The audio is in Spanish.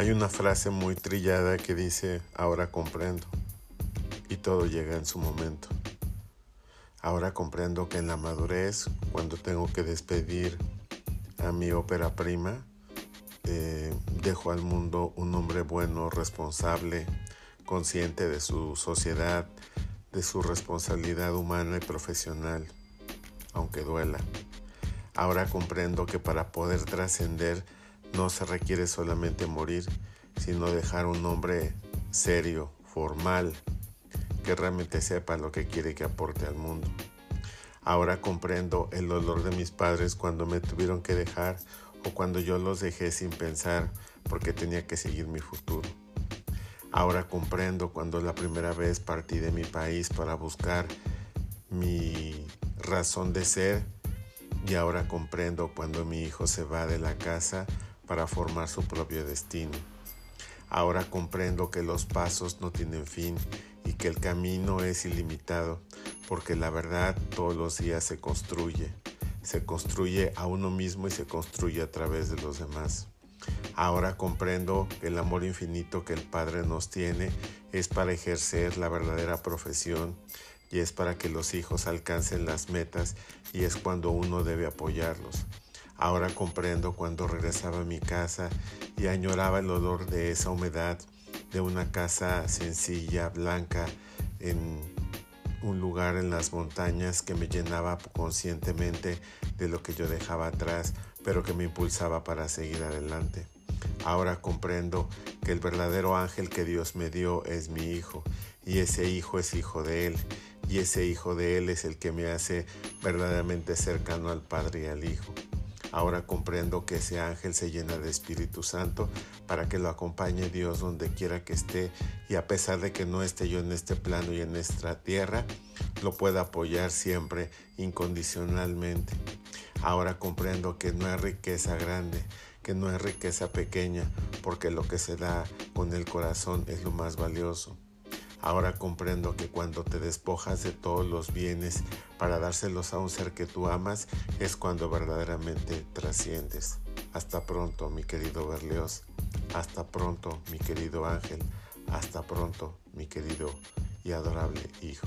Hay una frase muy trillada que dice, ahora comprendo, y todo llega en su momento. Ahora comprendo que en la madurez, cuando tengo que despedir a mi ópera prima, eh, dejo al mundo un hombre bueno, responsable, consciente de su sociedad, de su responsabilidad humana y profesional, aunque duela. Ahora comprendo que para poder trascender no se requiere solamente morir, sino dejar un hombre serio, formal, que realmente sepa lo que quiere que aporte al mundo. Ahora comprendo el dolor de mis padres cuando me tuvieron que dejar o cuando yo los dejé sin pensar porque tenía que seguir mi futuro. Ahora comprendo cuando la primera vez partí de mi país para buscar mi razón de ser y ahora comprendo cuando mi hijo se va de la casa para formar su propio destino. Ahora comprendo que los pasos no tienen fin y que el camino es ilimitado, porque la verdad todos los días se construye. Se construye a uno mismo y se construye a través de los demás. Ahora comprendo que el amor infinito que el Padre nos tiene es para ejercer la verdadera profesión y es para que los hijos alcancen las metas y es cuando uno debe apoyarlos. Ahora comprendo cuando regresaba a mi casa y añoraba el olor de esa humedad de una casa sencilla, blanca, en un lugar en las montañas que me llenaba conscientemente de lo que yo dejaba atrás, pero que me impulsaba para seguir adelante. Ahora comprendo que el verdadero ángel que Dios me dio es mi hijo, y ese hijo es hijo de Él, y ese hijo de Él es el que me hace verdaderamente cercano al Padre y al Hijo. Ahora comprendo que ese ángel se llena de Espíritu Santo para que lo acompañe Dios donde quiera que esté y a pesar de que no esté yo en este plano y en nuestra tierra, lo pueda apoyar siempre incondicionalmente. Ahora comprendo que no hay riqueza grande, que no hay riqueza pequeña, porque lo que se da con el corazón es lo más valioso. Ahora comprendo que cuando te despojas de todos los bienes para dárselos a un ser que tú amas, es cuando verdaderamente trasciendes. Hasta pronto, mi querido Berlioz. Hasta pronto, mi querido Ángel. Hasta pronto, mi querido y adorable hijo.